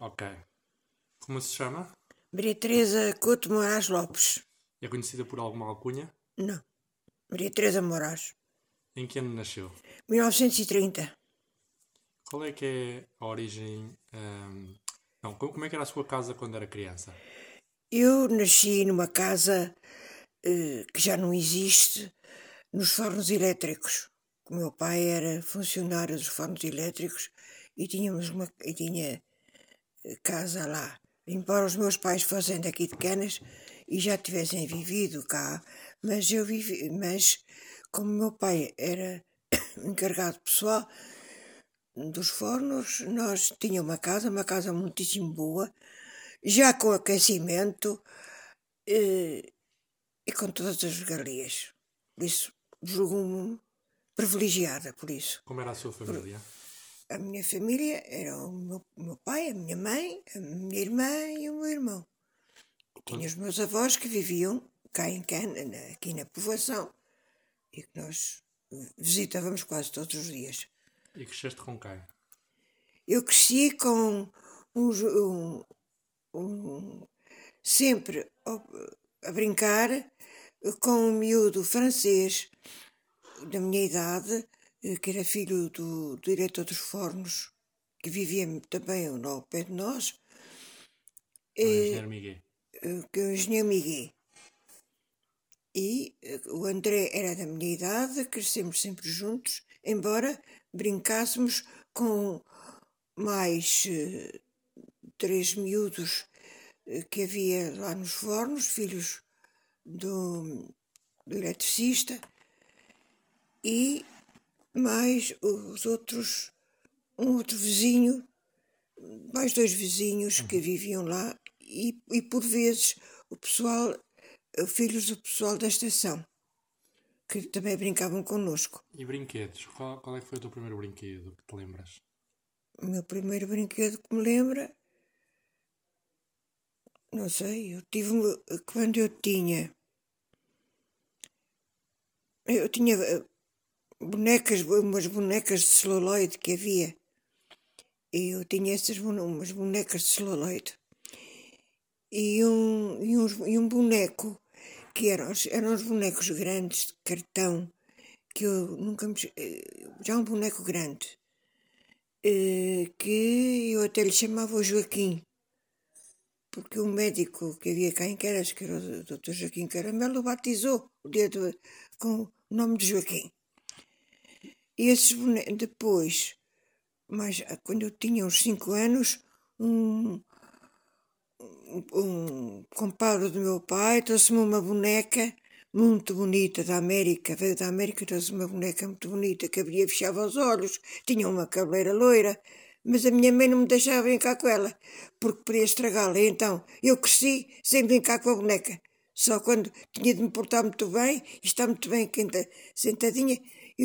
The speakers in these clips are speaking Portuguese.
Ok. Como se chama? Maria Teresa Couto Moraes Lopes. É conhecida por alguma alcunha? Não. Maria Teresa Moraes. Em que ano nasceu? 1930. Qual é que é a origem. ahm, Não, co- como é que era a sua casa quando era criança? Eu nasci numa casa eh, que já não existe, nos fornos elétricos. O meu pai era funcionário dos fornos elétricos e tínhamos uma e tinha casa lá. Embora os meus pais fossem daqui de Canas e já tivessem vivido cá, mas eu vivi, mas como meu pai era encarregado pessoal dos fornos, nós tínhamos uma casa, uma casa muitíssimo boa, já com aquecimento eh, e com todas as regalias. Por isso, julgo-me privilegiada por isso. Como era a sua família? A minha família era o meu, o meu pai, a minha mãe, a minha irmã e o meu irmão. Tinha os meus avós que viviam cá em Cana, na- aqui na povoação, e que nós visitávamos quase todos os dias. E cresceste com quem? Eu cresci com um, jo- um- um- sempre a brincar com um miúdo francês da minha idade, que era filho do, do diretor dos fornos, que vivia também ao pé de nós, O engenheiro Miguel. eh, que é o engenheiro Miguel. E eh, o André era da minha idade, crescemos sempre juntos, embora brincássemos com mais eh, três miúdos eh, que havia lá nos fornos, filhos do, do eletricista, e mais os outros, um outro vizinho, mais dois vizinhos que viviam lá, e, e por vezes o pessoal, eh, filhos do pessoal da estação, que também brincavam connosco. E brinquedos? Qual, qual é que foi o teu primeiro brinquedo que te lembras? O meu primeiro brinquedo que me lembra, não sei, eu tive quando eu tinha, eu tinha eh, bonecas, umas bonecas de celuloide que havia, e eu tinha essas umas bonecas de celuloide e um, e, uns- e um boneco que eram, eram os bonecos grandes de cartão que eu nunca me, eh, já um boneco grande eh, que eu até lhe chamava Joaquim, porque o médico que havia cá em Queras, que era o Dr. Joaquim Caramelo, o batizou o dedo com o nome de Joaquim. Esses bonecos, depois, mas quando eu tinha uns 5 anos, um, um, compadre do meu pai trouxe-me uma boneca muito bonita da América, veio da América e trouxe uma boneca muito bonita que abria e fechava os olhos, tinha uma cabeleira loira, mas a minha mãe não me deixava brincar com ela, porque podia estragá-la. Então eu cresci sem brincar com a boneca. Só quando tinha de me portar muito bem e estar muito bem sentadinha,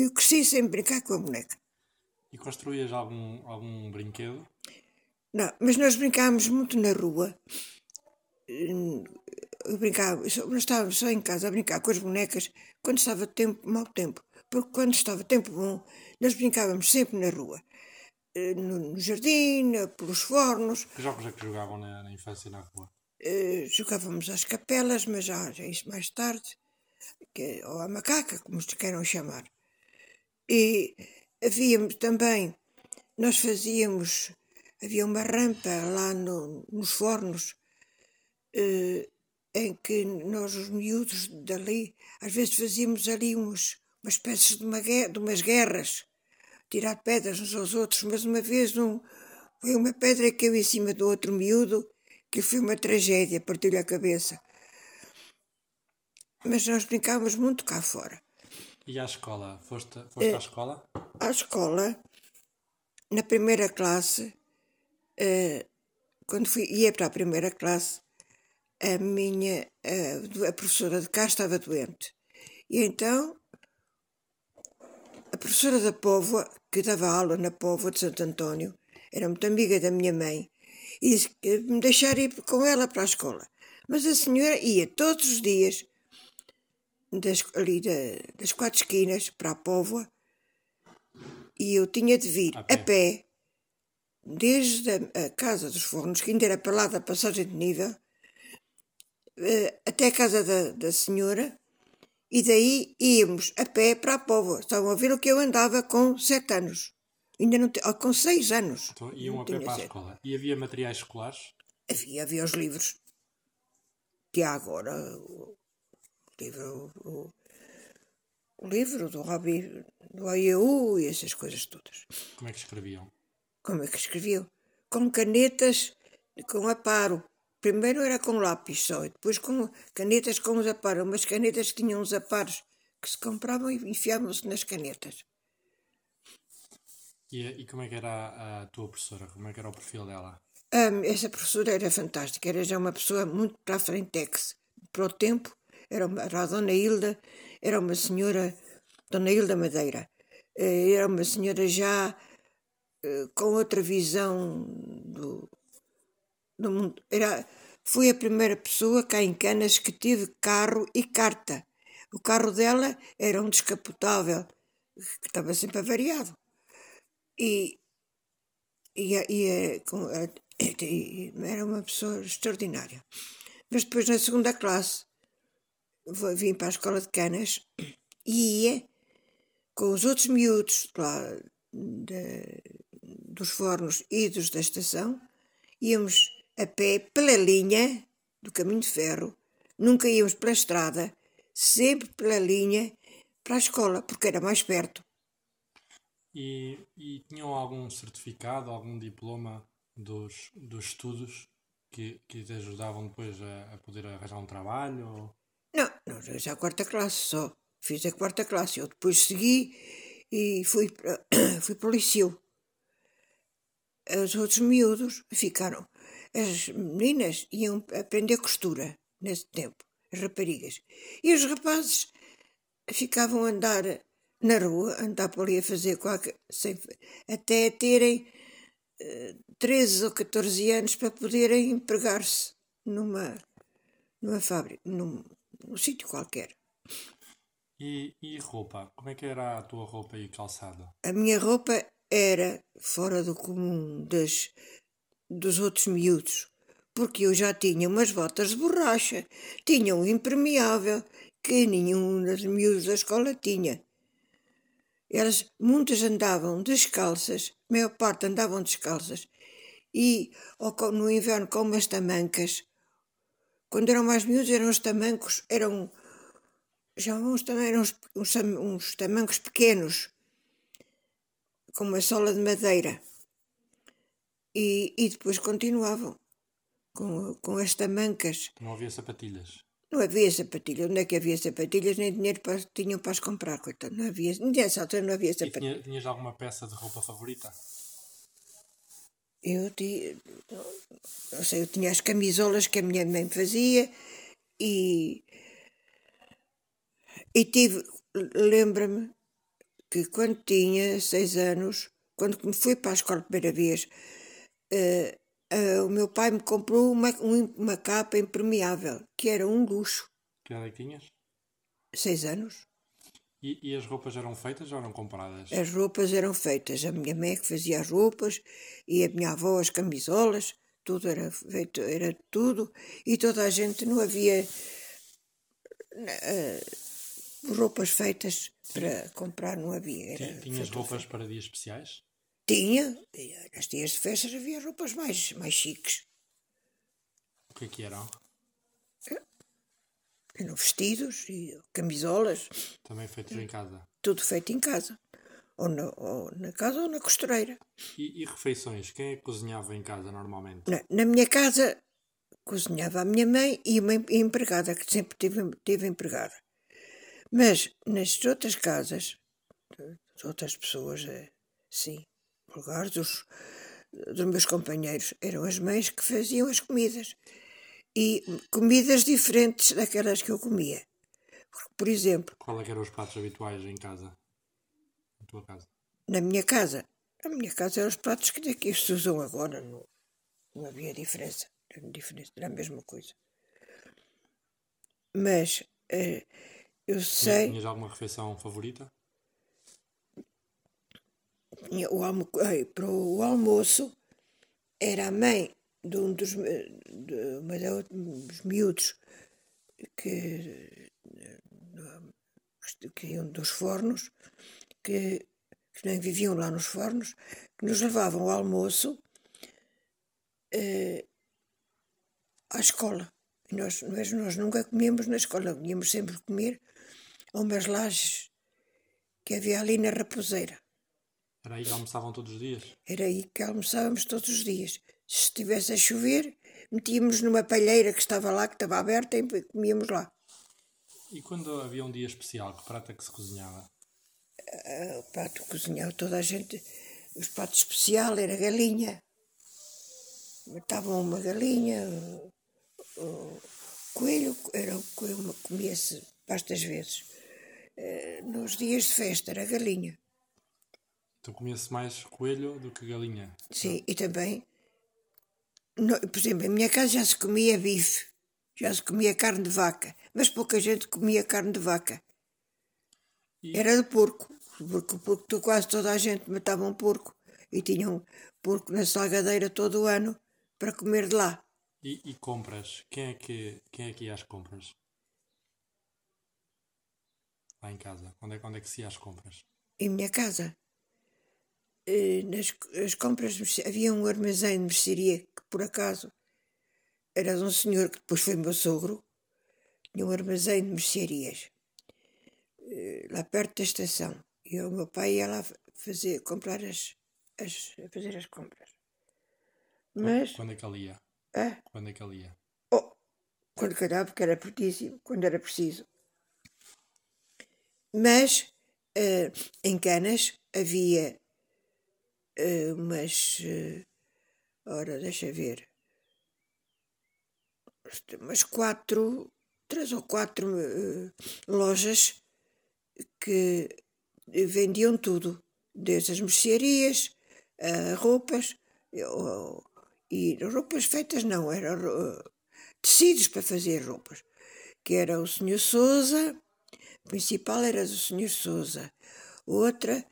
eu cresci sem brincar com a boneca. E construías algum, algum brinquedo? Não, mas nós brincávamos muito na rua. Eu brincava, nós estávamos só em casa a brincar com as bonecas quando estava tempo, mau tempo. Porque quando estava tempo bom, nós brincávamos sempre na rua. Eh, No, no jardim, na- pelos fornos, Que jogos é que jogavam na, na infância na rua? eh, jogávamos às capelas, mas já, já isso mais tarde, que, ou à macaca, como se queiram chamar. E havíamos também, nós fazíamos, havia uma rampa lá no- nos fornos, eh, em que nós, os miúdos dali, às vezes fazíamos ali uns, umas espécies de, uma, de umas guerras, tirar pedras uns aos outros, mas uma vez um, foi uma pedra que caiu em cima do outro miúdo, que foi uma tragédia, partiu-lhe a cabeça. Mas nós brincávamos muito cá fora. E à escola? Foste, foste à escola? À escola, na primeira classe, eh, quando fui, ia para a primeira classe, a minha eh, do- a professora de cá estava doente. E então a professora da Póvoa, que dava aula na Póvoa de Santo António, era muito amiga da minha mãe, e disse que me deixar ir com ela para a escola. Mas a senhora ia todos os dias das, ali da- das quatro esquinas para a Póvoa e eu tinha de vir A a pé. pé, desde a, a Casa dos Fornos, que ainda era para lá da passagem de nível, eh, até a casa da, da senhora, e daí íamos a pé para a Póvoa. Estavam a ver o que eu andava com sete anos. Ainda não te- com seis anos. Então iam a pé para a escola. E havia materiais escolares? Havia, havia os livros. Que há agora. Livro, o, o livro do Robbie, do AIU e essas coisas todas. Como é que escreviam? Como é que escreviam? Com canetas com aparo. Primeiro era com lápis só, e depois com canetas com os aparos. Umas canetas que tinham uns aparos que se compravam e enfiavam-se nas canetas. E, e como é que era a, a tua professora? Como é que era o perfil dela? Hum, essa professora era fantástica, era já uma pessoa muito para a frentex. Para o tempo, era, uma, era a Dona Hilda, era uma senhora, Dona Hilda Madeira, eh, era uma senhora já eh, com outra visão do, do mundo. Era, foi a primeira pessoa cá em Canas que teve carro e carta. O carro dela era um descapotável, que estava sempre avariado. E, e, e e era uma pessoa extraordinária. Mas depois, na segunda classe, vim para a escola de Canas e ia com os outros miúdos lá da- dos fornos e dos da estação, íamos a pé pela linha do caminho de ferro, nunca íamos pela estrada, sempre pela linha para a escola, porque era mais perto. E, e tinham algum certificado, algum diploma dos, dos estudos que, que te ajudavam depois a, a poder arranjar um trabalho? Ou... Não, não, já a quarta classe só. Fiz a quarta classe. Eu depois segui e fui para, fui para o liceu. Os outros miúdos ficaram. As meninas iam aprender costura nesse tempo, as raparigas. E os rapazes ficavam a andar na rua, andar por ali a fazer qualquer. sem- até terem eh, 13 ou 14 anos para poderem empregar-se numa, numa fábrica, num, num sítio qualquer. E, e roupa? Como é que era a tua roupa e calçado? A minha roupa era fora do comum das, dos outros miúdos, porque eu já tinha umas botas de borracha, tinha um impermeável que nenhum dos miúdos da escola tinha. Elas, muitas andavam descalças, a maior parte andavam descalças, e ou no inverno com umas tamancas. Quando eram mais miúdos eram os tamancos, eram já uns também eram uns, uns, uns tamancos pequenos, com uma sola de madeira. E, e depois continuavam com, com as tamancas. Não havia sapatilhas? Não havia sapatilhas. Onde é que havia sapatilhas? Nem dinheiro para, tinham para as comprar, coitado. Não havia, nessa altura não havia E sapatilhas. tinha, tinhas alguma peça de roupa favorita? Eu tinha, não sei, eu tinha as camisolas que a minha mãe fazia e, e tive, lembra-me que quando tinha seis anos, quando me fui para a escola a primeira vez, eh, eh, o meu pai me comprou uma, um- uma capa impermeável, que era um luxo. Que idade tinhas? Seis anos. E, e as roupas eram feitas ou eram compradas? As roupas eram feitas, a minha mãe é que fazia as roupas e a minha avó as camisolas, tudo era feito, era tudo, e toda a gente não havia eh, roupas feitas para comprar, não havia. Era Ti- Tinhas feito- roupas para dias especiais? Tinha, e nas dias de festas havia roupas mais, mais chiques. O que é que eram? Vestidos e camisolas, Também feitos em casa. tudo feito em casa. Ou na, ou na casa ou na costureira. E, e refeições? Quem é que cozinhava em casa normalmente? Na, na minha casa cozinhava a minha mãe e uma em- empregada, que sempre tive, tive empregada. Mas nas outras casas, das outras pessoas, eh, sim, lugares dos, dos meus companheiros, eram as mães que faziam as comidas. E comidas diferentes daquelas que eu comia. Porque, por exemplo, Qual é que eram os pratos habituais em casa? Na tua casa? na minha casa, na minha casa eram os pratos que daqui se usam agora, não, não havia diferença, era, diferença, era a mesma coisa. Mas eh, eu sei, tinhas alguma refeição favorita? tinha o almo, eh, para o almoço era a mãe de um dos, de uma dos miúdos que, que iam dos fornos, que, que nem viviam lá nos fornos, que nos levavam ao almoço eh, à escola. E nós, mas nós nunca comíamos na escola, íamos sempre comer a umas lajes que havia ali na Raposeira. Era aí que almoçavam todos os dias? Era aí que almoçávamos todos os dias. Se estivesse a chover, metíamos numa palheira que estava lá, que estava aberta, e comíamos lá. E quando havia um dia especial, que prato é que se cozinhava? Uh, o prato cozinhava toda a gente. O prato especial era galinha. Matavam uma galinha, o coelho, era o coelho comia-se bastas vezes. Uh, nos dias de festa era galinha. Então comia-se mais coelho do que galinha? Sim, e também no, por exemplo, em minha casa já se comia bife, já se comia carne de vaca, mas pouca gente comia carne de vaca. E... Era de porco, porque, porque quase toda a gente matava um porco e tinham um porco na salgadeira todo o ano para comer de lá. E, e, compras? Quem é, que, quem é que ia às compras? Lá em casa. Onde é, onde é que se ia às compras? Em minha casa. Eh, nas as compras, havia um armazém de mercearia que, por acaso, era de um senhor que depois foi meu sogro, tinha um armazém de mercearias eh, lá perto da estação. E o meu pai ia lá fazer, comprar as, as, fazer as compras. Mas. Quando é que ele ia? Quando é que ele ia? Oh, quando calhava, porque era pertíssimo, quando era preciso. Mas uh, em Canas havia uh, umas. Uh, ora, deixa ver. Umas quatro, três ou quatro uh, lojas que vendiam tudo, desde as mercearias, roupas, e roupas feitas não, eram tecidos para fazer roupas, que era o Sr. Souza, a principal era do Sr. Souza, outra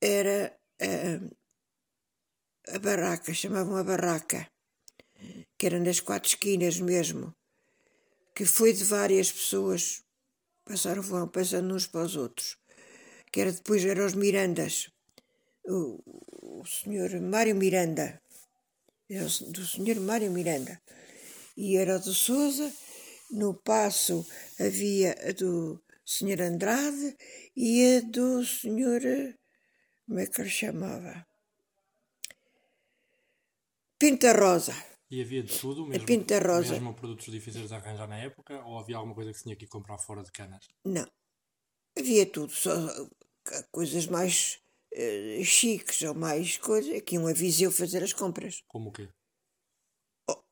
era a, a barraca, chamavam a barraca, que era nas quatro esquinas mesmo, que foi de várias pessoas, passaram, foram passando uns para os outros, que era depois eram os Mirandas, o, o senhor Mário Miranda, do senhor Mário Miranda, e era do Souza, no passo havia a do senhor Andrade e a do senhor como é que ele chamava? Pinta Rosa. E havia de tudo, mesmo, a Pinta Rosa. mesmo produtos difíceis de arranjar na época, ou havia alguma coisa que se tinha que comprar fora de canas? Não, havia tudo, só coisas mais uh, chiques ou mais coisas, que iam a Viseu fazer as compras. Como o quê? Oh,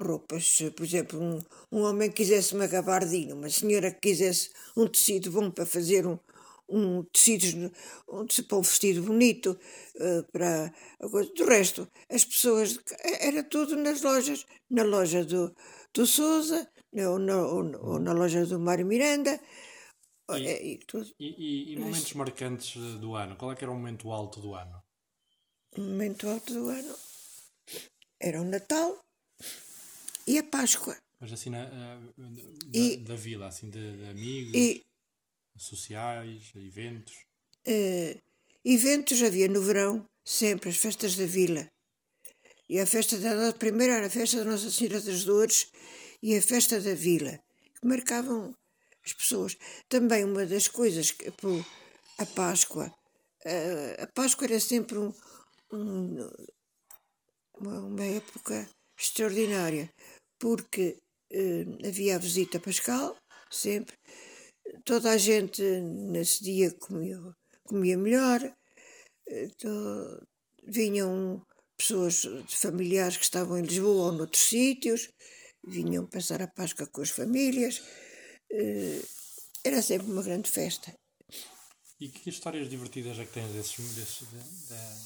roupas, por exemplo, um, um homem que quisesse uma gabardina, uma senhora que quisesse um tecido bom para fazer um, um tecido, um, para um vestido bonito, uh, para a coisa. Do resto, as pessoas, era tudo nas lojas, na loja do, do Souza, ou na, ou, ou na loja do Mário Miranda, e, é, e, e, e momentos marcantes do ano? Qual é que era o momento alto do ano? O momento alto do ano era o Natal e a Páscoa. Mas assim, na, da, e, da vila, assim, de, de amigos? E, sociais, eventos? Uh, eventos havia no verão, sempre, as festas da vila. E a festa da primeira era a festa da Nossa Senhora das Dores e a festa da vila, que marcavam as pessoas. Também uma das coisas que a Páscoa, uh, a Páscoa era sempre um, um, uma, uma, época extraordinária, porque uh, havia a visita pascal, sempre, toda a gente nesse dia comia, comia melhor, então, vinham pessoas familiares que estavam em Lisboa ou noutros sítios, vinham passar a Páscoa com as famílias. Eh, era sempre uma grande festa. E que histórias divertidas é que tens desses, desses,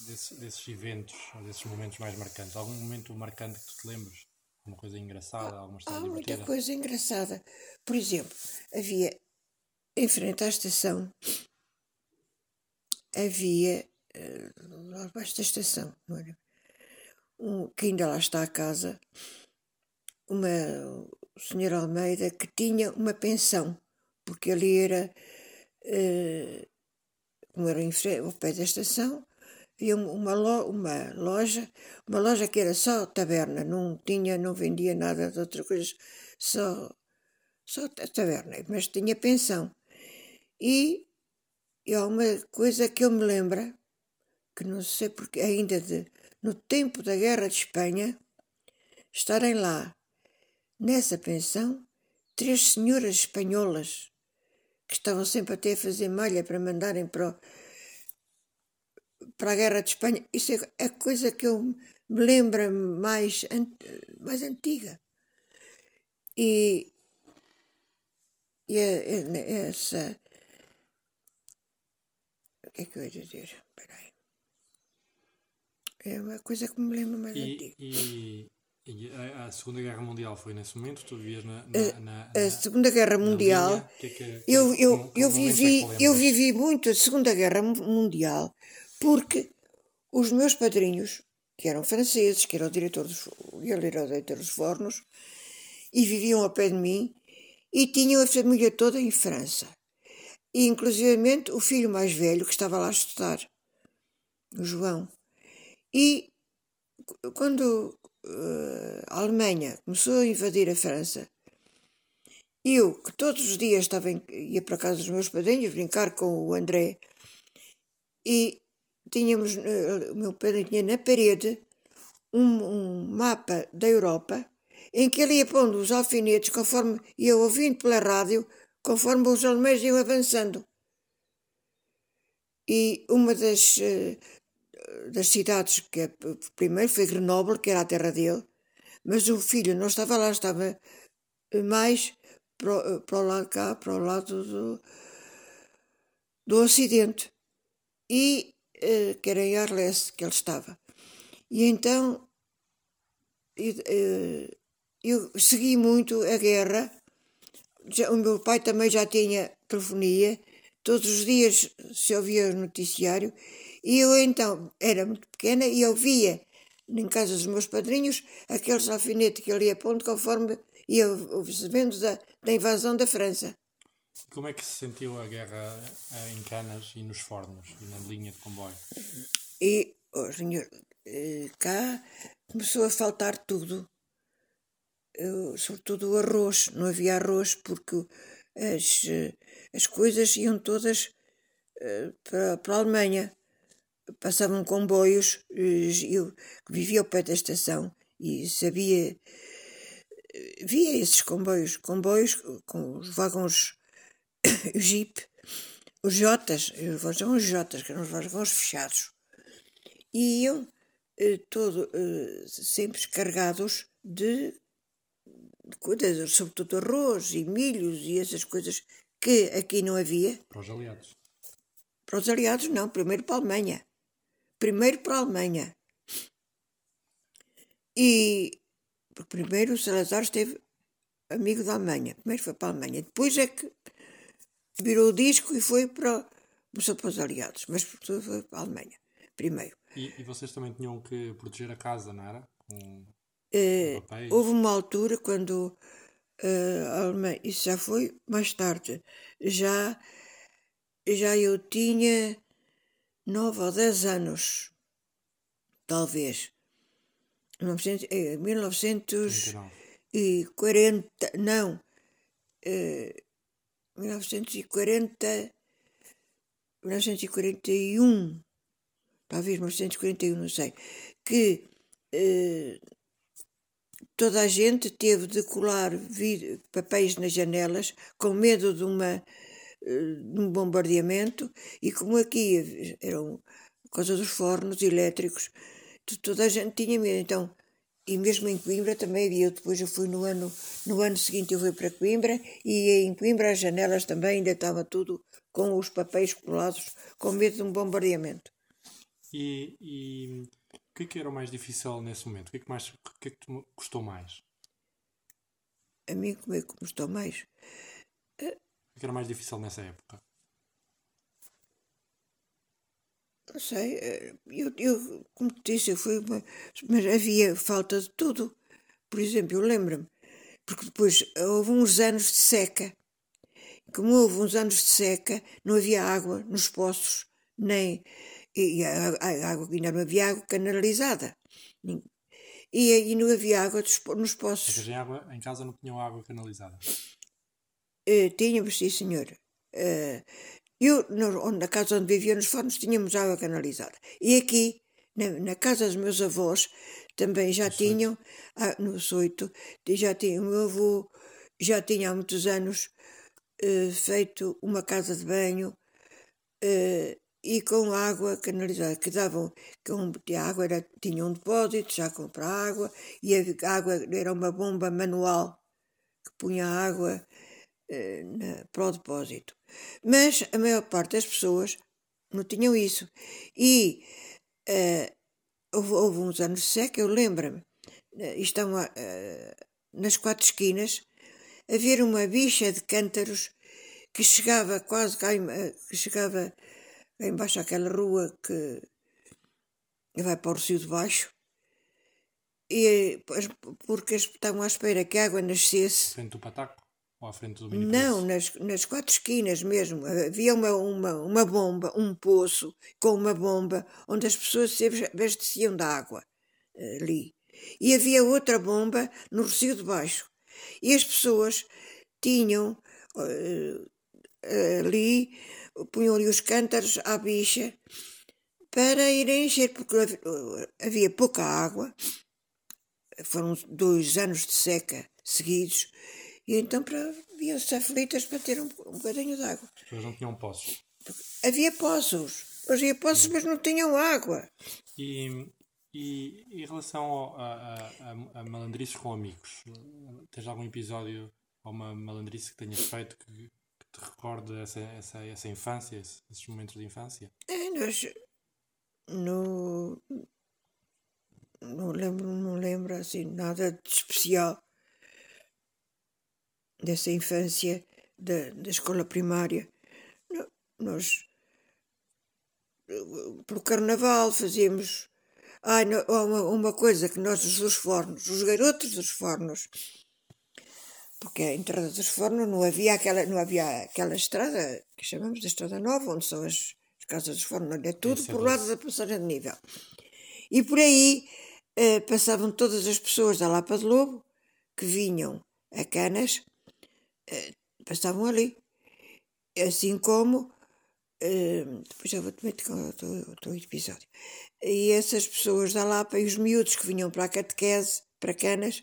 desses, desses eventos, desses momentos mais marcantes? Algum momento marcante que tu te lembres? Alguma coisa engraçada? Alguma história Há divertida? muita coisa engraçada. Por exemplo, havia em frente à estação havia, uh, lá abaixo da estação, um, que ainda lá está a casa, uma senhora Almeida que tinha uma pensão, porque ali era, uh, como era ao pé da estação, havia uma, lo, uma loja, uma loja que era só taberna, não tinha, não vendia nada de outras coisas, só, só taberna, mas tinha pensão. E, há uma coisa que eu me lembro, que não sei porque ainda de, no tempo da Guerra de Espanha, estarem lá, nessa pensão, três senhoras espanholas que estavam sempre até a fazer malha para mandarem para o, para a Guerra de Espanha. Isso é a coisa que eu me lembro mais, mais antiga. E, e essa. O que é que eu ia dizer? É uma coisa que me lembro mais e, antiga. E, e a, a, Segunda Guerra Mundial foi nesse momento? Tu vivias na. na, na, a, a Segunda Guerra Mundial. Que é que, eu eu, eu, vivi, eu vivi muito a Segunda Guerra Mundial porque os meus padrinhos, que eram franceses, que era o diretor dos, ele era o diretor dos fornos, e viviam ao pé de mim, e tinham a família toda em França. E, inclusivamente, o filho mais velho, que estava lá a estudar, o João. E quando uh, a Alemanha começou a invadir a França, eu, que todos os dias estava em, ia para casa dos meus padrinhos brincar com o André, e tínhamos, eh, o meu pai tinha na parede um, um, mapa da Europa em que ele ia pondo os alfinetes conforme ia ouvindo pela rádio, conforme os alemães iam avançando. E uma das, eh, das cidades que é, primeiro foi Grenoble, que era a terra dele, mas o filho não estava lá, estava mais para, para lado cá, para o lado do, do Ocidente. E eh, que era em Arles que ele estava. E então eh, eu segui muito a guerra. O meu pai também já tinha telefonia, todos os dias se ouvia o noticiário, e eu então era muito pequena e ouvia em casa dos meus padrinhos aqueles alfinetes que ele ia pondo conforme ia sabendo da, da invasão da França. Como é que se sentiu a guerra eh, em Canas e nos fornos e na linha de comboio? E, oh, senhor, eh, cá começou a faltar tudo. Eu, sobretudo o arroz. Não havia arroz porque as, as coisas iam todas uh, para, para a Alemanha. Passavam comboios. Eu vivia ao pé da estação e sabia. Via esses comboios, comboios com os vagões o Jeep, os Jotas, os Jotas, que eram os vagões fechados, e iam eh, todo, eh, sempre carregados de coisas, sobretudo arroz e milhos e essas coisas que aqui não havia. Para os aliados. Para os aliados, não, primeiro para a Alemanha. Primeiro para a Alemanha. E primeiro o Salazar esteve amigo da Alemanha. Primeiro foi para a Alemanha. Depois é que virou o disco e foi para, começou para os aliados, mas foi para a Alemanha, primeiro. E, e vocês também tinham que proteger a casa, não era? Com, uh, houve uma altura quando uh, a Alemanha, isso já foi mais tarde, já, já eu tinha nove ou dez anos, talvez. 1940, não, uh, 1940, 1941, talvez 1941, não sei, que eh, toda a gente teve de colar papéis nas janelas com medo de, uma, eh, de um bombardeamento e como aqui eram causa dos fornos elétricos, toda a gente tinha medo. Então e mesmo em Coimbra também havia. Depois eu fui no ano, no ano seguinte eu fui para Coimbra e em Coimbra as janelas também ainda estava tudo com os papéis colados, com medo de um bombardeamento. E, e que é que era o mais difícil nesse momento? O que é que, mais, o que, é que te custou mais? A mim como é que custou mais? O que era mais difícil nessa época? Não sei, eh, eu, eu como te disse, eu fui uma, mas havia falta de tudo. Por exemplo, eu lembro-me, porque depois houve uns anos de seca. Como houve uns anos de seca, não havia água nos poços, nem. E a, a, água, ainda não havia água canalizada. E, e não havia água nos poços. Seja, em, água, em casa não tinham água canalizada? Uh, tínhamos, sim, senhor. Uh, eu, no, na casa onde vivia, nos fornos, tínhamos água canalizada. E aqui, na, na casa dos meus avós, também já no tinham, ah, no Soito, já tinha, o meu avô já tinha há muitos anos uh, feito uma casa de banho uh, e com água canalizada, que davam, com, a água era, tinha um depósito já para água, e a água era uma bomba manual que punha água uh, na, para o depósito. Mas a maior parte das pessoas não tinham isso. E uh, houve, houve, uns anos de seca, eu lembro-me, uh, estão uh, nas quatro esquinas, haver uma bicha de cântaros que chegava quase cá, que chegava embaixo daquela rua que vai para o Rio de Baixo, e, porque estavam à espera que a água nascesse. Frente do Pataco? Ou à frente do Não, nas, nas quatro esquinas mesmo. Havia uma, uma, uma bomba, um poço com uma bomba, onde as pessoas se abasteciam de água ali. E havia outra bomba no Recio de Baixo. E as pessoas tinham uh, ali, punham ali os cântaros à bicha para irem encher, porque havia pouca água. Foram dois anos de seca seguidos e então viam-se aflitas para ter um, um bocadinho de água. As pessoas não tinham poços. Havia poços. Havia poços, mas não tinham água. E, e em relação ao, a, a, a, malandrices com amigos, tens algum episódio ou uma malandrice que tenhas feito que te recorde essa, essa, essa infância, esses momentos de infância? É, nós. No, não lembro, não lembro assim nada de especial dessa infância da, escola primária. Nós, pelo carnaval, fazíamos. Ai, uma, uma coisa que nós, dos fornos, os garotos dos fornos, porque a entrada dos fornos não havia aquela, não havia aquela estrada que chamamos de Estrada Nova, onde são as, as casas dos fornos, é tudo por lado da passagem de nível. E por aí eh, passavam todas as pessoas da Lapa de Lobo que vinham a Canas eh, passavam ali. Assim como. Uh, depois já vou-te meter com o teu episódio. E essas pessoas da Lapa e os miúdos que vinham para a catequese, para Canas,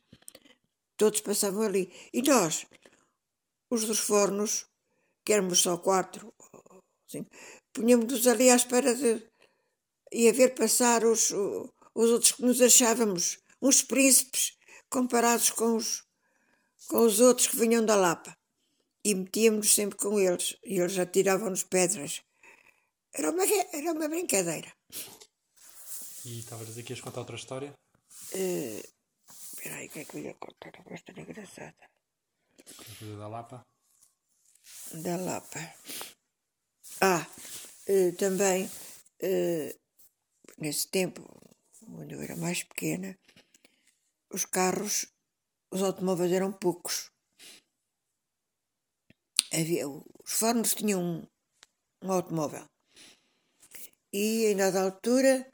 todos passavam ali. E nós, os dos fornos, que éramos só quatro, assim, punhamos-nos ali à espera de. e a ver passar os, os outros que nos achávamos uns príncipes comparados com os, com os outros que vinham da Lapa. E metíamos-nos sempre com eles. E eles atiravam-nos pedras. Era uma, era uma brincadeira. E estavas a dizer que ias contar outra história? Uh, espera aí, o que é que eu ia contar? Uma história engraçada. Coisa da Lapa? Da Lapa. Ah, uh, também, uh, nesse tempo, quando eu era mais pequena, os carros os automóveis eram poucos. Havia, os fornos tinham um, um automóvel. E em dada altura,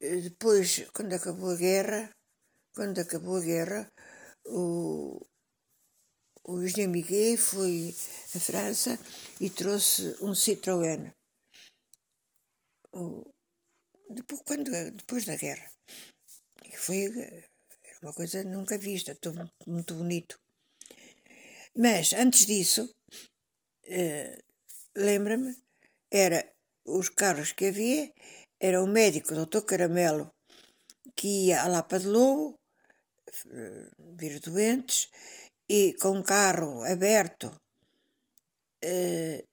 depois, quando acabou a guerra, quando acabou a guerra, o, o Eugène Miguel foi à França e trouxe um Citroën. O, depois, quando, depois da guerra. E foi uma coisa nunca vista, tudo muito bonito. Mas antes disso, uh, lembra-me, era os carros que havia, era o médico, o Dr. Caramelo, que ia à Lapa de Lobo, uh, vir doentes, e com um carro aberto, uh,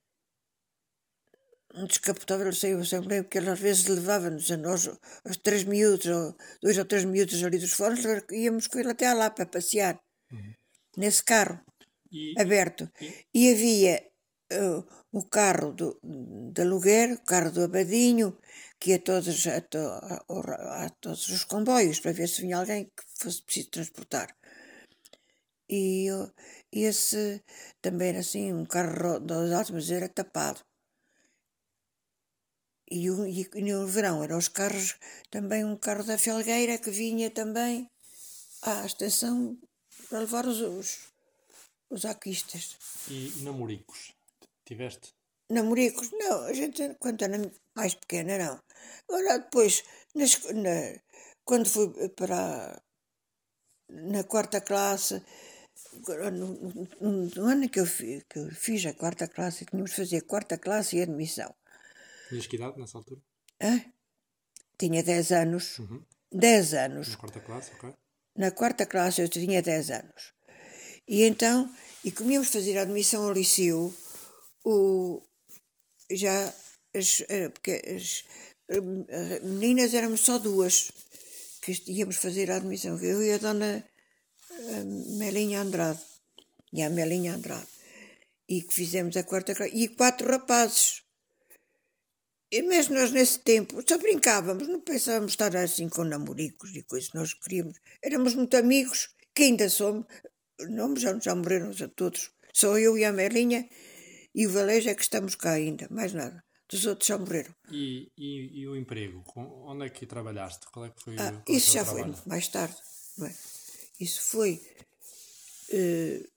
um descapotável, sei, eu sempre lembro que ele às vezes levava-nos a nós, os três miúdos, ou dois ou três miúdos ali dos fornos, íamos com ele até lá para passear, uhum. nesse carro e, aberto. E? e? havia uh, o carro do, de aluguer, o carro do Abadinho, que ia todos, a, to, a, a, todos os comboios para ver se vinha alguém que fosse preciso transportar. E esse também era assim, um carro dos altos, mas era tapado. E, o, e, no verão eram os carros, também um carro da Felgueira que vinha também à estação para levar os, os, os aquistas. E, e namoricos? Tiveste? Namoricos? Não, a gente quando era mais pequena não. Agora depois, nas, na, quando fui para na quarta classe, no, no, no ano que eu, fi, que eu fiz a quarta classe, tínhamos de fazer quarta classe e admissão. Tinhas que idade nessa altura? Hã? Tinha 10 anos. Uhum. 10 anos. Na quarta classe, ok. Na quarta classe eu tinha 10 anos. E então, e comíamos fazer a admissão ao liceu, o, já as, eh, porque as, meninas éramos só duas que íamos fazer a admissão, eu e a dona eh, Melinha Andrade, e a Melinha Andrade, e que fizemos a quarta classe, e quatro rapazes. E mesmo nós nesse tempo só brincávamos, não pensávamos estar assim com namoricos e coisas, nós queríamos, éramos muito amigos, que ainda somos, não, já, já morreram já todos, só eu e a Melinha e o Valejo é que estamos cá ainda, mais nada. Dos outros já morreram. E, e, e o emprego? Onde é que trabalhaste? Qual é que foi ah, o Isso já trabalho? foi mais tarde. É? Isso foi uh,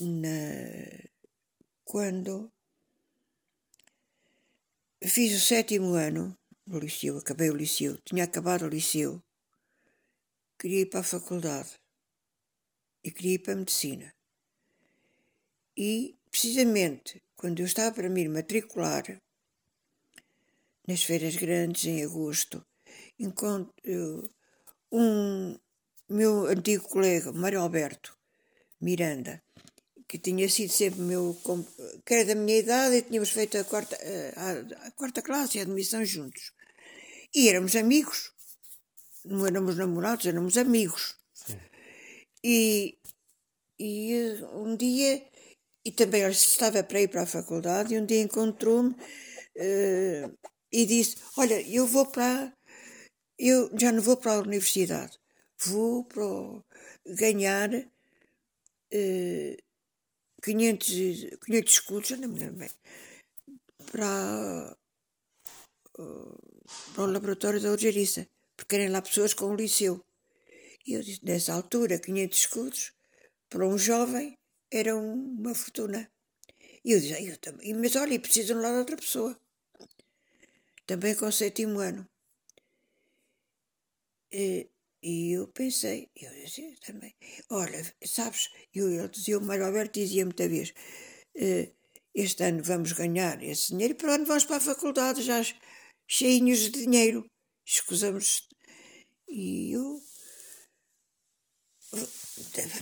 na, quando Fiz o sétimo ano no liceu, acabei o liceu, tinha acabado o liceu, queria ir para a faculdade e queria ir para a medicina. E, precisamente, quando eu estava para me matricular, nas feiras grandes, em agosto, encontro um meu antigo colega, Mário Alberto Miranda, que tinha sido sempre meu, que era da minha idade e tínhamos feito a quarta, a, a quarta classe, a admissão juntos. E éramos amigos. Não éramos namorados, éramos amigos. Sim. E, e um dia, e também estava para ir para a faculdade, e um dia encontrou-me uh, e disse: Olha, eu vou para. Eu já não vou para a universidade, vou para ganhar. Uh, 500, 500 escudos, não me lembro bem, para, para o laboratório da Algeriça, porque eram lá pessoas com o liceu. E eu disse, nessa altura, 500 escudos, para um jovem, era uma fortuna. E eu ah, eu também, mas olha, precisam lá de outra pessoa. Também com o sétimo ano. E, e eu pensei, eu disse também, olha, sabes, eu, eu dizia, o Mário Alberto dizia muita vez, uh, este ano vamos ganhar esse dinheiro e para o ano vamos para a faculdade já cheinhos de dinheiro. Escusamos. E eu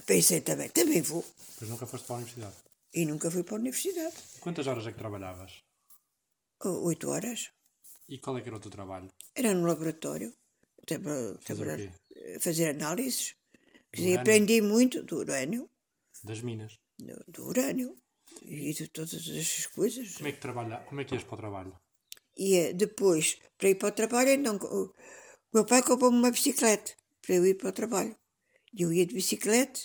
pensei também, também vou. Mas nunca foste para a universidade? E nunca fui para a universidade. Quantas horas é que trabalhavas? Oito horas. E qual é que era o teu trabalho? Era no laboratório. Fazer, fazer análises. Dizer, aprendi muito do urânio. Das minas. Do, do, urânio. E de todas essas coisas. Como é que, trabalha, como é que ias para o trabalho? E depois, para ir para o trabalho, então, o meu pai comprou-me uma bicicleta para eu ir para o trabalho. E eu ia de bicicleta,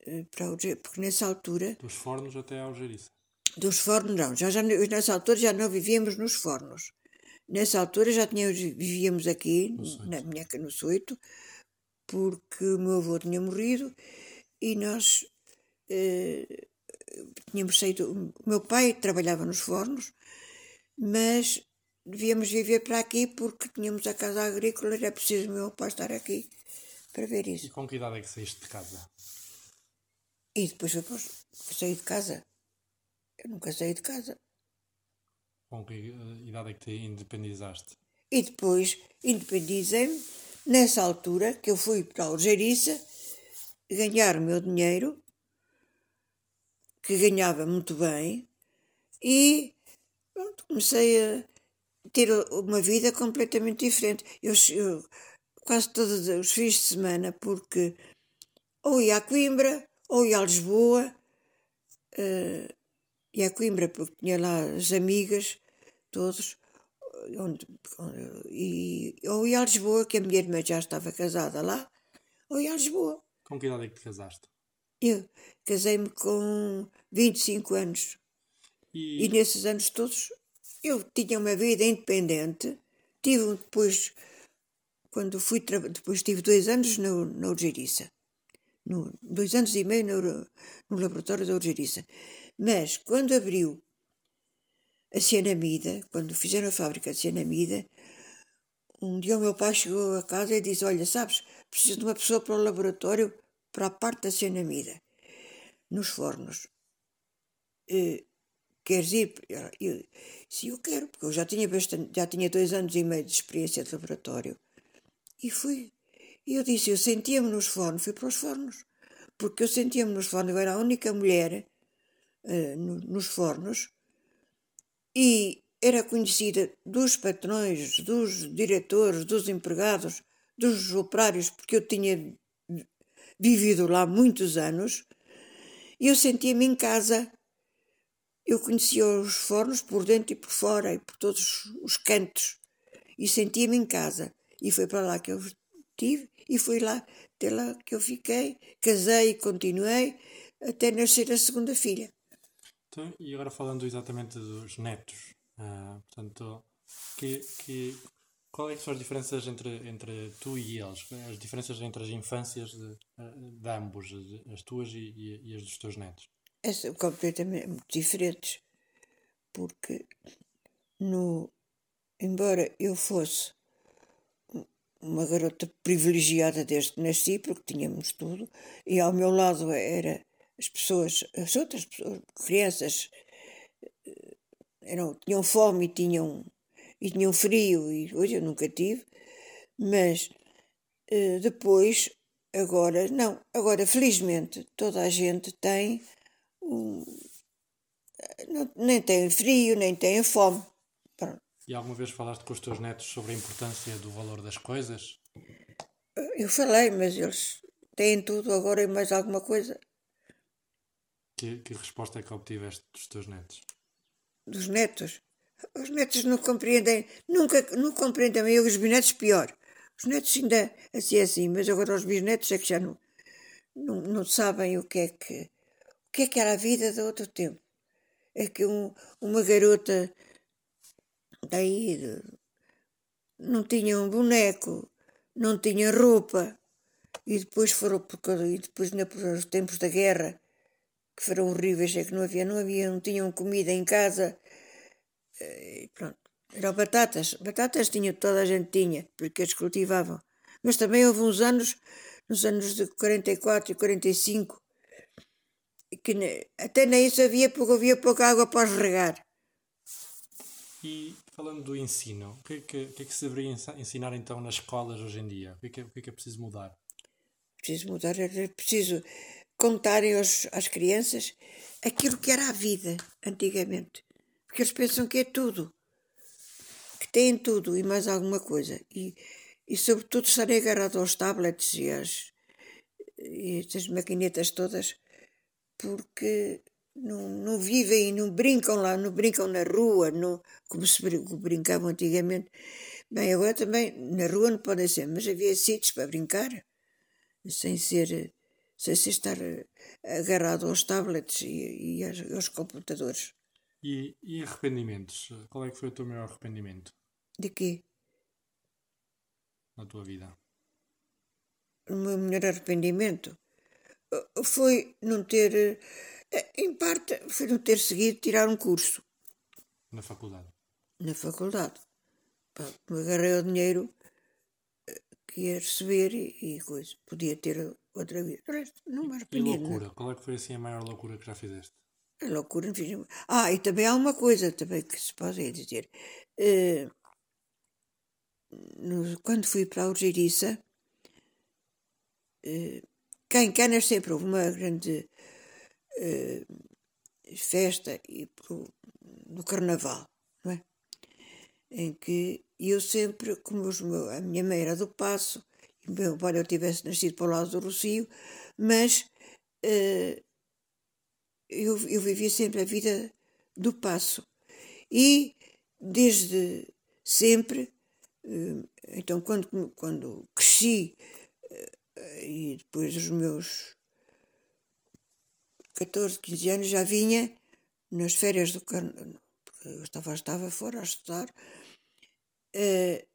eh, para o, porque nessa altura. Dos fornos até ao Algeriça? Dos fornos, não. Já, já, nessa altura já não vivíamos nos fornos. Nessa altura já tínhamos, vivíamos aqui, na minha, no Soito, porque o meu avô tinha morrido e nós eh, tínhamos saído. O meu pai trabalhava nos fornos, mas devíamos viver para aqui porque tínhamos a casa agrícola, era preciso o meu pai estar aqui para ver isso. E com que idade é que saíste de casa? E depois para sair de casa. Eu nunca saí de casa. Com que eh, idade é que te independizaste? E depois independizei-me nessa altura que eu fui para a Algeriça ganhar o meu dinheiro, que ganhava muito bem, e pronto, comecei a ter uma vida completamente diferente. Eu, eu quase todos os fins de semana, porque ou ia a Coimbra, ou ia a Lisboa, uh, ia a Coimbra porque tinha lá as amigas, todos, onde, e, ou ia a Lisboa, que a minha irmã já estava casada lá, ou ia a Lisboa. Com que idade é que te casaste? Eu casei-me com 25 anos. E... e nesses anos todos eu tinha uma vida independente. Tive depois, quando fui, depois tive dois anos no, na Urgeriça. No, dois anos e meio no, no laboratório da Urgeriça. Mas quando abriu a cianamida, quando fizeram a fábrica de cianamida, um dia o meu pai chegou a casa e disse: Olha, sabes, preciso de uma pessoa para o laboratório para a parte da cianamida, nos fornos. Uh, queres ir? Eu, sim, eu quero, porque eu já tinha, bastante, já tinha dois anos e meio de experiência de laboratório. E fui. E eu disse, eu sentia-me nos fornos, fui para os fornos. Porque eu sentia-me nos fornos, eu era a única mulher no, nos fornos e era conhecida dos patrões, dos diretores, dos empregados, dos operários, porque eu tinha vivido lá muitos anos, e eu sentia-me em casa. Eu conhecia os fornos por dentro e por fora, e por todos os cantos, e sentia-me em casa. E foi para lá que eu estive, e foi lá, até lá que eu fiquei, casei e continuei, até nascer a segunda filha. Então, e agora falando exatamente dos netos, uh, portanto, que, que, quais é são as diferenças entre, entre tu e eles? As diferenças entre as infâncias de, de ambos, as tuas e, e, e as dos teus netos? É, são completamente diferentes, porque no, embora eu fosse uma garota privilegiada desde que nasci, porque tínhamos tudo, e ao meu lado era as pessoas, as outras pessoas, crianças, eh, eram, tinham fome e tinham, e tinham frio, e hoje eu nunca tive, mas uh, depois, agora, não, agora felizmente toda a gente tem, um, não, nem tem frio, nem tem fome. Pronto. E alguma vez falaste com os teus netos sobre a importância do valor das coisas? Eu falei, mas eles têm tudo agora e mais alguma coisa. Que, que resposta é que obtiveste dos teus netos? Dos netos? Os netos não compreendem, nunca não compreendem eu, os bisnetos pior. Os netos ainda assim assim, mas agora os bisnetos é que já não, não, não sabem o que é que o que é que era a vida de outro tempo. É que um, uma garota daí não tinha um boneco, não tinha roupa, e depois foram por, e depois nos tempos da guerra que foram horríveis, é que não havia, não havia, não tinham comida em casa. Eh, e pronto. Eram batatas. Batatas tinha, toda a gente tinha, porque eles cultivavam. Mas também houve uns anos, nos anos de 44 e 45, que até nem isso havia, porque havia pouca água para regar. E falando do ensino, o que é que, que, é que se deveria ensinar então nas escolas hoje em dia? O que é que, o que, é, que é preciso mudar? Preciso mudar, é preciso contarem aos, às crianças aquilo que era a vida antigamente. Porque eles pensam que é tudo, que têm tudo e mais alguma coisa. E, e sobretudo, estarem agarrados aos tablets e às e estas maquinetas todas, porque não, não vivem, não brincam lá, não brincam na rua, não, como se brincavam antigamente. Bem, agora também na rua não podem ser, mas havia sítios para brincar, sem ser sem se estar eh, agarrado aos tablets e, e aos, computadores. E, e arrependimentos? Qual é que foi o teu maior arrependimento? De quê? Na tua vida. O meu melhor arrependimento eh, foi não ter, eh, em parte, foi não ter seguido tirar um curso. Na faculdade? Na faculdade. me agarrei ao dinheiro que ia receber e, e coisa. Podia ter outra vez. E loucura? Qual é que foi assim a maior loucura que já fizeste? A loucura não fiz. Ah, e também há uma coisa também que se pode dizer. Uh, no, quando fui para a Urgeriça, uh, cá em Canas sempre houve uma grande uh, festa e pro, no Carnaval, não é? Em que eu sempre, como os a minha mãe era do Passo, embora eu tivesse nascido para o lado do Rocio, mas uh, eu, eu vivi sempre a vida do Passo. E desde sempre, eh, então quando, quando cresci eh, e depois dos meus 14, 15 anos já vinha nas férias do carnaval, eu estava, estava fora a estudar, uh,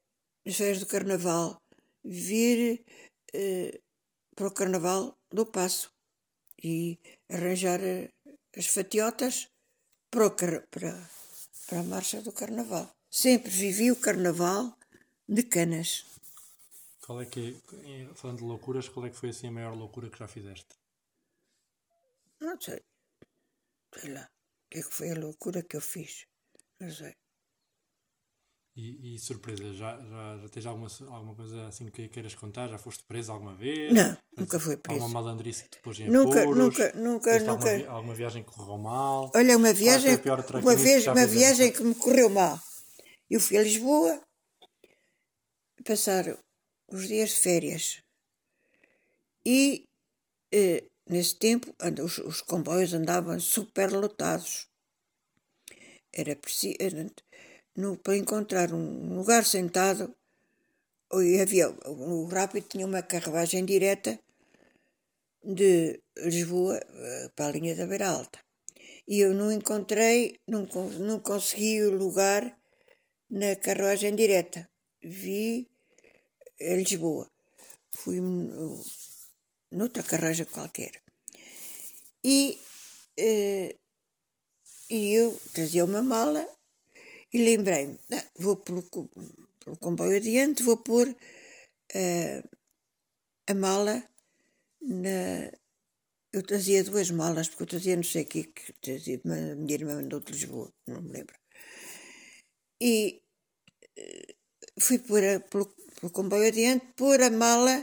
nas férias do carnaval, vir uh, para o carnaval do Passo e arranjar as fatiotas para, o, para, para a marcha do carnaval. Sempre vivi o carnaval de canas. Qual é que, falando de loucuras, qual é que foi assim a maior loucura que já fizeste? Não sei. Sei lá. O que é que foi a loucura que eu fiz? Não sei. E, e surpresa, já, já, já tens alguma, alguma coisa assim que queiras contar? Já foste presa alguma vez? Não, nunca fui presa. Alguma malandrice que te pôs em nunca, apuros? Nunca, nunca, nunca. Alguma, alguma viagem que correu mal? Olha, uma é viagem, pior uma, vez, uma viagem que me correu mal. Eu fui a Lisboa passar os dias de férias. E eh, nesse tempo os, os comboios andavam super lotados. Era preciso. No, para encontrar um lugar sentado, e havia, o Rápido tinha uma carruagem direta de Lisboa eh, para a linha da Beira Alta. E eu não encontrei, não, não consegui o lugar na carruagem direta. Vi a Lisboa. Fui no- noutra carruagem qualquer. E, eh, e eu trazia uma mala e lembrei-me, "Ah, vou pelo, pelo comboio adiante, vou pôr eh, a mala na. Eu trazia duas malas, porque eu trazia não sei o que, que trazia, a minha irmã mandou de Lisboa, não me lembro. E eh, fui pôr a, pelo, pelo comboio adiante, pôr a mala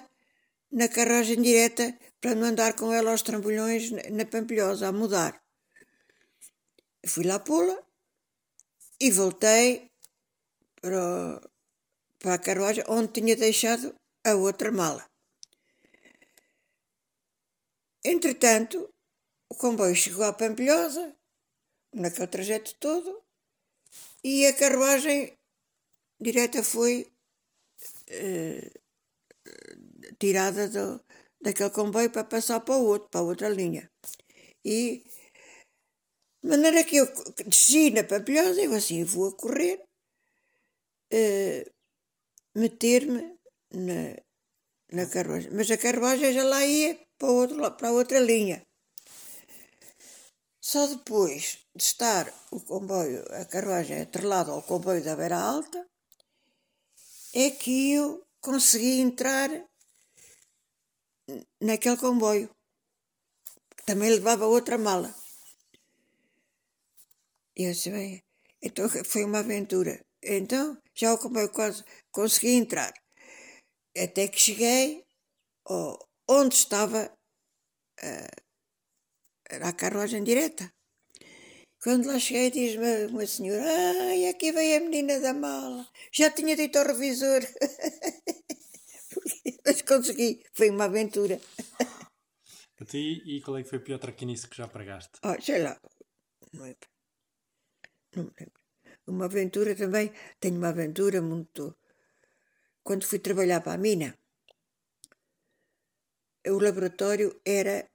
na carruagem direta para não andar com ela aos trambolhões na, na Pampilhosa, a mudar. Fui lá pô-la e voltei para, o- para a carruagem onde tinha deixado a outra mala. Entretanto, o comboio chegou à Pampilhosa, naquele trajeto todo, e a carruagem direta foi eh, tirada do, daquele comboio para passar para o outro, para outra linha. E de maneira que eu desci na Pampilhosa, eu assim vou a correr, eh, meter-me na, na carruagem. Mas a carruagem já lá ia para, outro, para outra linha. Só depois de estar o comboio, a carruagem atrelada ao comboio da Beira Alta, é que eu consegui entrar naquele comboio, também levava outra mala. E eu disse, bem, então foi uma aventura. Então, já o comboio quase consegui entrar. Até que cheguei ao- onde estava era a carruagem direta. Quando lá cheguei, diz-me uma senhora: Ai, aqui veio a menina da mala. Já tinha dito ao revisor. Mas consegui, foi uma aventura. A ti, e qual é que foi a pior traquinice que já pregaste? Oh, sei lá, não me lembro. Uma aventura também, tenho uma aventura muito. Quando fui trabalhar para a mina, o laboratório era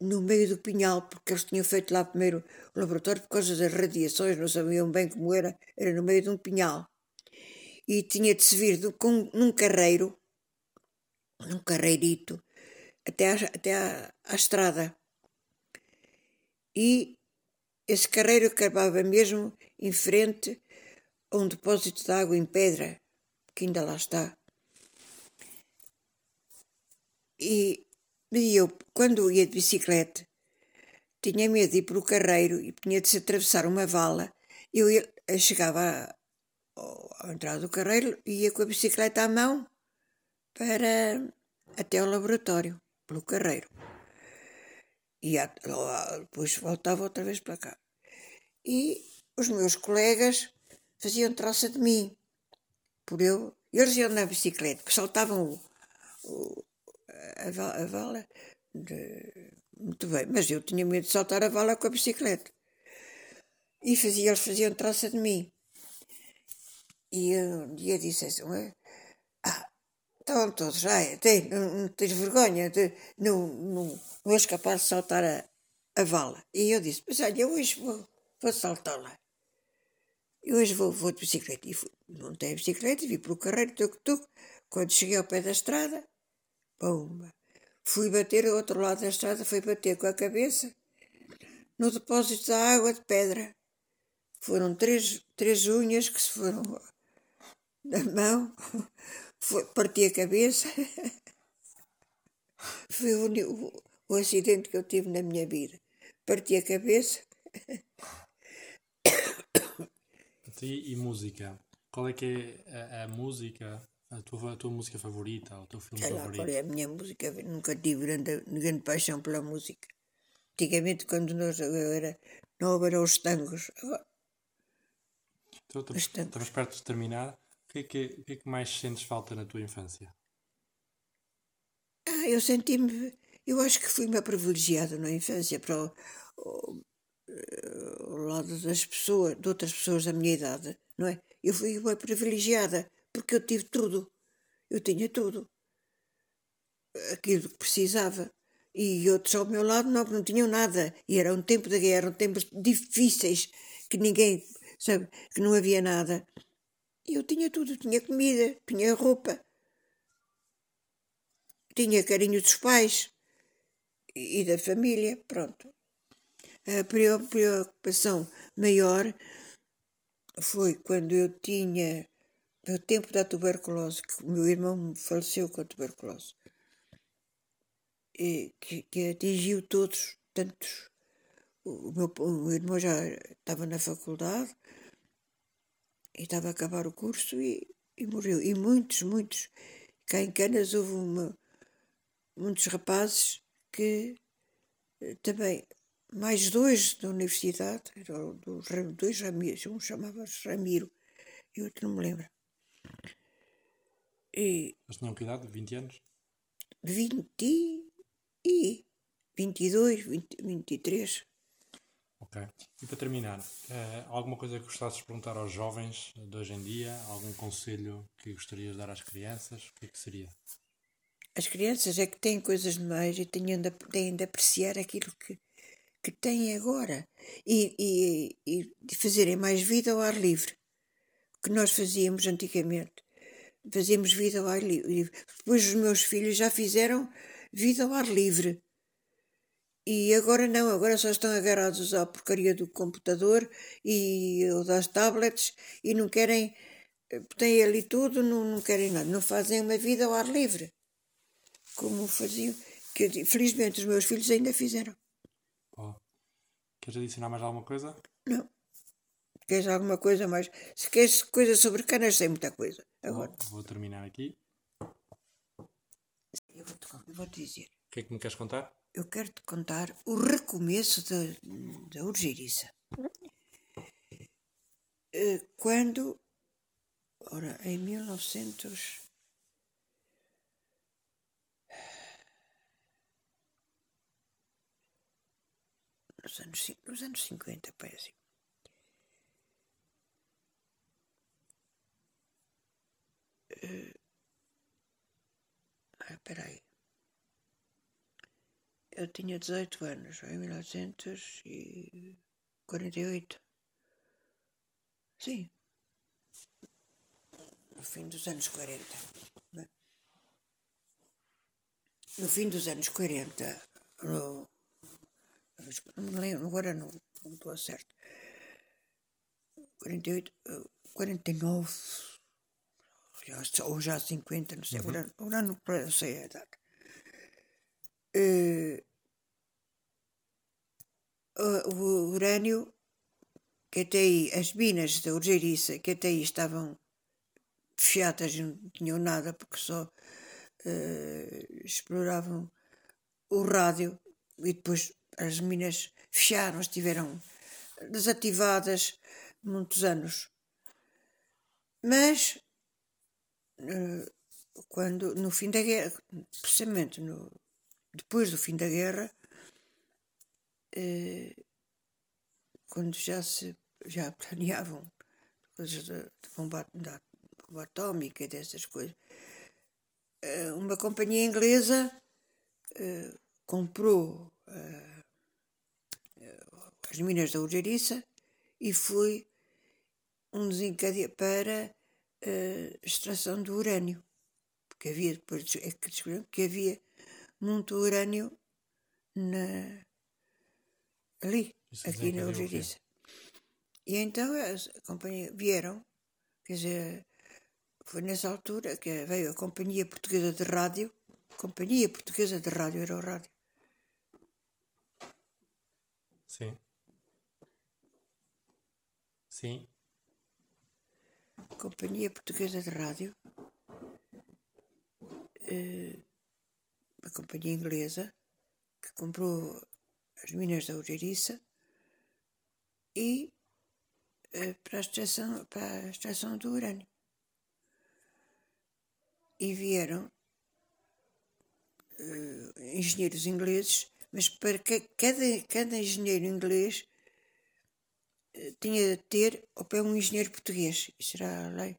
no meio do pinhal, porque eles tinham feito lá primeiro o laboratório por causa das radiações, não sabiam bem como era, era no meio de um pinhal. E tinha de se vir com, num carreiro, num carreirito, até, à, até à, à estrada. E esse carreiro acabava mesmo em frente a um depósito de água em pedra, que ainda lá está. E, e eu, quando ia de bicicleta, tinha medo de ir o carreiro e tinha de se atravessar uma vala. Eu, ia, eu chegava à entrada do carreiro e ia com a bicicleta à mão para até ao laboratório, pelo carreiro. E depois voltava outra vez para cá. E os meus colegas faziam troça de mim, por eu. Eles iam na bicicleta, que saltavam o, o- a, va- a vala. de- muito bem, mas eu tinha medo de saltar a vala com a bicicleta. E fazia, eles faziam traça de mim. E um dia disse assim, estão todos, ai, tem, não, não tens vergonha, de, não, não, não és capaz de saltar a, a vala. E eu disse, mas olha, hoje vou, vou saltá-la. E hoje vou, vou de bicicleta. E fui, montei a bicicleta, vi pelo carreiro, tuc-tuc. Quando cheguei ao pé da estrada, pumba, fui bater ao outro lado da estrada, fui bater com a cabeça no depósito da água de pedra. Foram três, três unhas que se foram da mão, foi, parti a cabeça. Foi o, o, o acidente que eu tive na minha vida. Parti a cabeça. E, e música? Qual é que é a, a música, a tua, a tua música favorita, o teu filme Sei favorito? é a minha música? Nunca tive grande, grande paixão pela música. Antigamente, quando nós eu era nova, eram os tangos. Agora, Então, estamos, Os tangos. estamos perto de terminar. Que, é que, que é que mais sentes falta na tua infância? Ah, eu senti-me. Eu acho que fui uma privilegiada na infância para o, o, o lado das pessoas, de outras pessoas da minha idade, não é? Eu fui uma privilegiada porque eu tive tudo. Eu tinha tudo. Aquilo que precisava. E outros ao meu lado não, não tinham nada. E era um tempo de guerra, um tempos difíceis, que ninguém, sabe, que não havia nada. Eu tinha tudo, tinha comida, tinha roupa, tinha carinho dos pais e da família, pronto. A preocupação maior foi quando eu tinha, no tempo da tuberculose, que o meu irmão faleceu com a tuberculose, e que, que atingiu todos, tantos. O meu, o meu irmão já estava na faculdade e estava a acabar o curso e, e morreu. E muitos, muitos. Cá em Canas houve uma, muitos rapazes que eh, também, mais dois da universidade, eram dois Ramiros, um chamava-se Ramiro e outro não me lembro. E Mas tinham que idade? 20 anos? 20 e 22, 20, 23. Ok. E para terminar, eh, alguma coisa que gostasses de perguntar aos jovens de hoje em dia? Algum conselho que gostarias de dar às crianças? O que é que seria? As crianças é que têm coisas demais e têm de, têm de apreciar aquilo que, que têm agora e, e, e fazerem mais vida ao ar livre. Que nós fazíamos antigamente. Fazíamos vida ao ar li- livre. Depois os meus filhos já fizeram vida ao ar livre. E agora não, agora só estão agarrados à porcaria do computador e ou das tablets e não querem, têm ali tudo, não, não querem nada, não fazem uma vida ao ar livre como faziam, que felizmente os meus filhos ainda fizeram. Oh. Queres adicionar mais alguma coisa? Não. Queres alguma coisa mais? Se queres coisa sobre canas, sei muita coisa. Agora, Vou, vou terminar aqui. eu vou-te eu vou-te dizer. O que é que me queres contar? Eu quero-te contar o recomeço da, da urgiriça. Eh, Quando, ora, em 1900... Nos anos, nos anos 50, parece. Ah, espera aí. Eu tinha 18 anos, em 1948. Sim. No fim dos anos 40. né? No fim dos anos 40, no, não me lembro, agora não, não estou a certo. 48, eh, 49, já, ou já 50, não sei, agora, agora não sei a data. Eh, o o urânio, que até aí, as minas da urgeiriça, que até aí estavam fechadas, não tinham nada, porque só eh, exploravam o rádio e depois as minas fecharam, estiveram desativadas muitos anos. Mas eh, quando no fim da guerra, precisamente no, depois do fim da guerra, quando já se já planeavam coisas de, de combate, da bomba atómica e dessas coisas. Uh, uma companhia inglesa uh, comprou uh, as minas da Urgeriça e foi um desencadeio para extração do urânio. Porque havia, depois é que descobriram que havia muito urânio na, ali, Isso aqui na Urgeriça. E então a companhia vieram, quer dizer, foi nessa altura que veio a Companhia Portuguesa de Rádio. Companhia Portuguesa de Rádio era o rádio. Sim. Sim. Companhia Portuguesa de Rádio. Uh, uma companhia inglesa que comprou as minas da Ureriça e uh, para, a extração, para a extração do urânio e vieram uh, engenheiros ingleses, mas para que, cada, cada engenheiro inglês uh, tinha de ter ao pé um engenheiro português. Isso era a lei.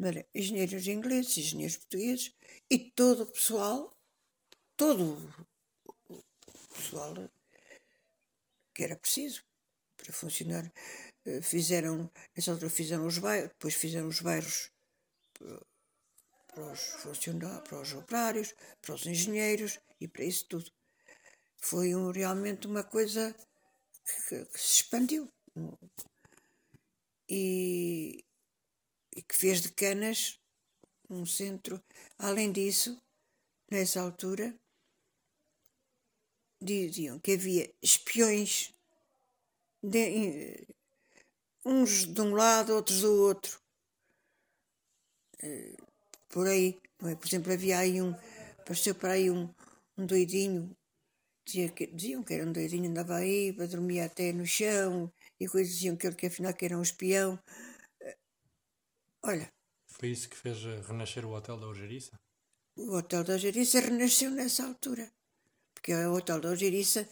Era engenheiros ingleses, engenheiros portugueses e todo o pessoal, todo o pessoal que era preciso para funcionar. Uh, fizeram, nessa altura fizeram os bairros, depois fizeram os bairros para os funcionários, para os operários, para os engenheiros e para isso tudo. Foi um, realmente uma coisa que, que, se expandiu e, e que fez de Canas um centro. Além disso, nessa altura, diziam que havia espiões, de, uns de um lado, outros do outro. Eh, por aí. Não é? Por exemplo, havia aí um. Apareceu para aí um, um doidinho. Dizia que, diziam que era um doidinho, andava aí, para dormir até no chão, e coisas diziam que ele que afinal que era um espião. Eh, olha. Foi isso que fez renascer o Hotel da Algeriça? O Hotel da Algeriça renasceu nessa altura. Porque o Hotel da Algeriça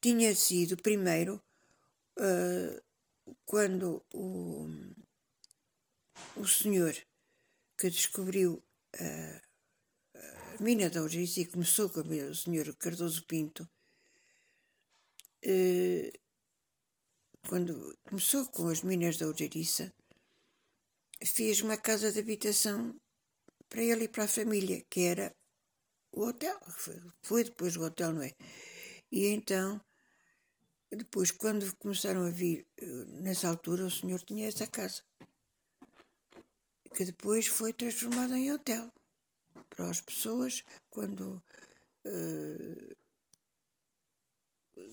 tinha sido primeiro uh, quando o, o senhor que descobriu a, a mina da Algeriça e começou com o senhor Cardoso Pinto, eh, quando começou com as minas da Algeriça, fez uma casa de habitação para ele e para a família, que era o hotel. Foi depois o hotel, não é? E então, depois, quando começaram a vir, eh, nessa altura, o senhor tinha essa casa que depois foi transformado em hotel para as pessoas quando uh,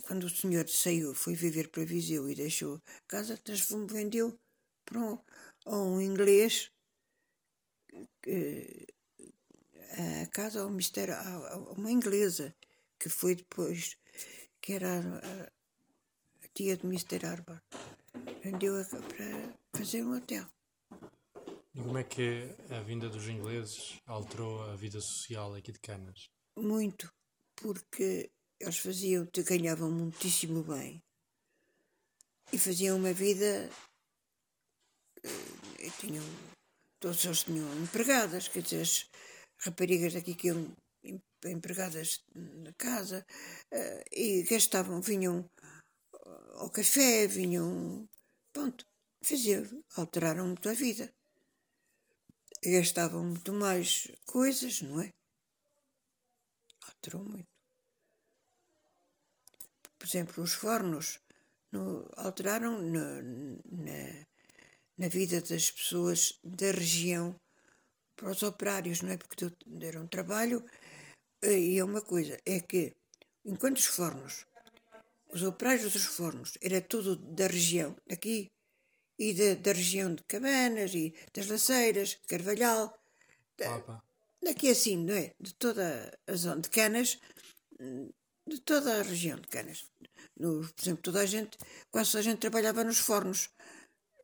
quando o senhor saiu, foi viver para Viseu e deixou a casa, transformou, vendeu para um, a um inglês a casa ao mistério, a, uma inglesa que foi depois, que era a, tia do Mr. Arbor, vendeu para fazer um hotel. E como é que a vinda dos ingleses alterou a vida social aqui de Canas? Muito, porque eles faziam, te ganhavam muitíssimo bem e faziam uma vida. Eh, tinham, todos eles tinham empregadas, quer dizer, raparigas daqui que iam empregadas na casa eh, e gastavam, vinham ao café, vinham. Pronto, faziam, alteraram muito a vida gastavam muito mais coisas, não é? Alterou muito. Por exemplo, os fornos no, alteraram na, na vida das pessoas da região para os operários, não é? Porque deram trabalho. E é uma coisa, é que enquanto os fornos, os operários dos fornos, era tudo da região, daqui, e da, da região de Cabanas e das Laceiras, Carvalhal, da, daqui assim, não é? De toda a zona de Canas, de toda a região de Canas. No, por exemplo, toda a gente, quase toda a gente trabalhava nos fornos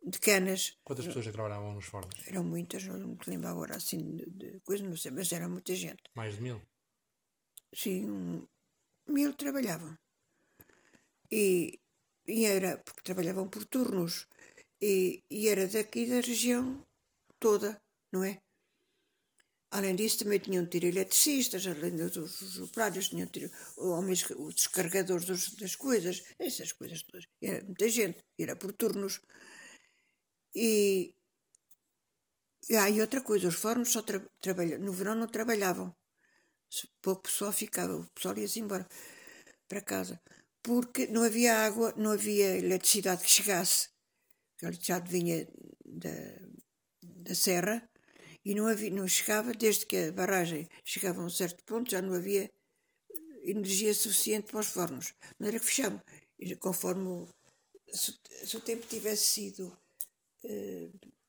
de Canas. Quantas pessoas é trabalhavam nos fornos? Eram muitas, não me lembro agora assim de, de coisa, não sei, mas era muita gente. Mais de mil? Sim, um, mil trabalhavam. E e era porque trabalhavam por turnos e, e era daqui da região toda, não é? Além disso, também tinham de ter eletricistas, além dos, dos operários, tinham de ter homens, os descarregadores dos, das coisas, essas coisas todas. Era muita gente, era por turnos. E, e, ah, e outra coisa, os fornos só tra no verão não trabalhavam. Pouco pessoal ficava, o pessoal ia-se embora para casa. Porque não havia água, não havia eletricidade que chegasse. A eletricidade vinha da, da serra e não, havia, não chegava, desde que a barragem chegava a um certo ponto, já não havia energia suficiente para os fornos. De maneira que fechamos. Conforme se, se, o tempo tivesse sido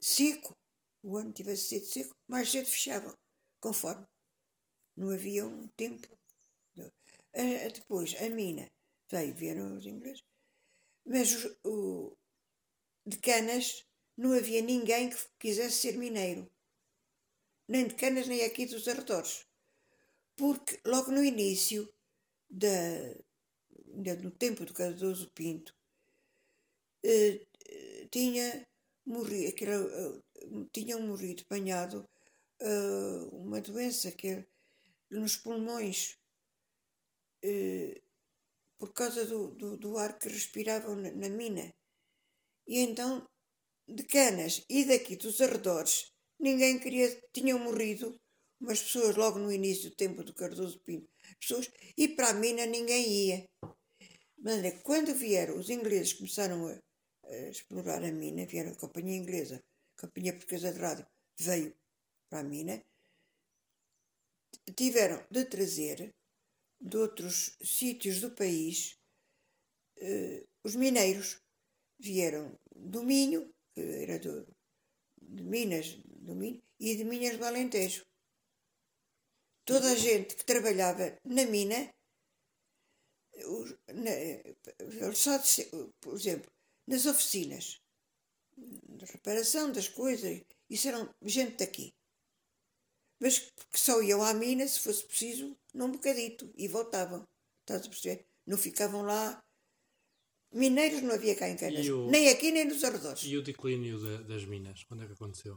seco, o ano tivesse sido seco, mais cedo fechavam, conforme. Não havia um tempo. Depois, a mina, veio, vieram os ingleses, mas o, de Canas não havia ninguém que quisesse ser mineiro nem de Canas, nem aqui dos arredores. Porque logo no início, da, no tempo do Cardoso Pinto, eh, tinha morrido, aquilo, eh, tinham morrido apanhado eh, uma doença que é nos pulmões eh, por causa do, do, do, ar que respiravam na, na mina. E então, de Canas e daqui dos arredores, Ninguém queria, tinham morrido umas pessoas logo no início do tempo do Cardoso Pinto, pessoas, e para a mina ninguém ia. Mas quando vieram, os ingleses começaram a explorar a mina, vieram a companhia inglesa, a companhia portuguesa de rádio, veio para a mina, tiveram de trazer de outros sítios do país eh, os mineiros. Vieram do Minho, que era do, de Minas, do Minho, e de Minas do Alentejo. Toda a gente que trabalhava na mina, na, só de, por exemplo, nas oficinas, de reparação das coisas, isso eram gente daqui. Mas que só iam à mina, se fosse preciso, num bocadito, e voltavam. Estás a perceber? Não ficavam lá Mineiros não havia cá em Canas. O... Nem aqui, nem nos arredores. E o declínio de, das minas? Quando é que aconteceu?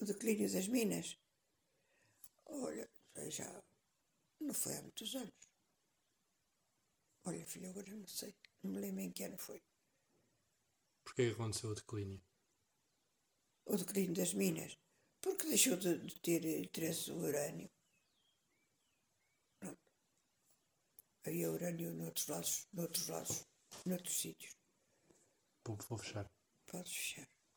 O declínio das minas? Olha, já não foi há muitos anos. Olha, filho, agora não sei. Não me lembro em que ano foi. Porquê aconteceu o declínio? O declínio das minas? Porque deixou de, de ter interesse o urânio. Pronto. Havia urânio noutros lados, noutros lados noutros sítios. Vou, vou fechar. Podes fechar.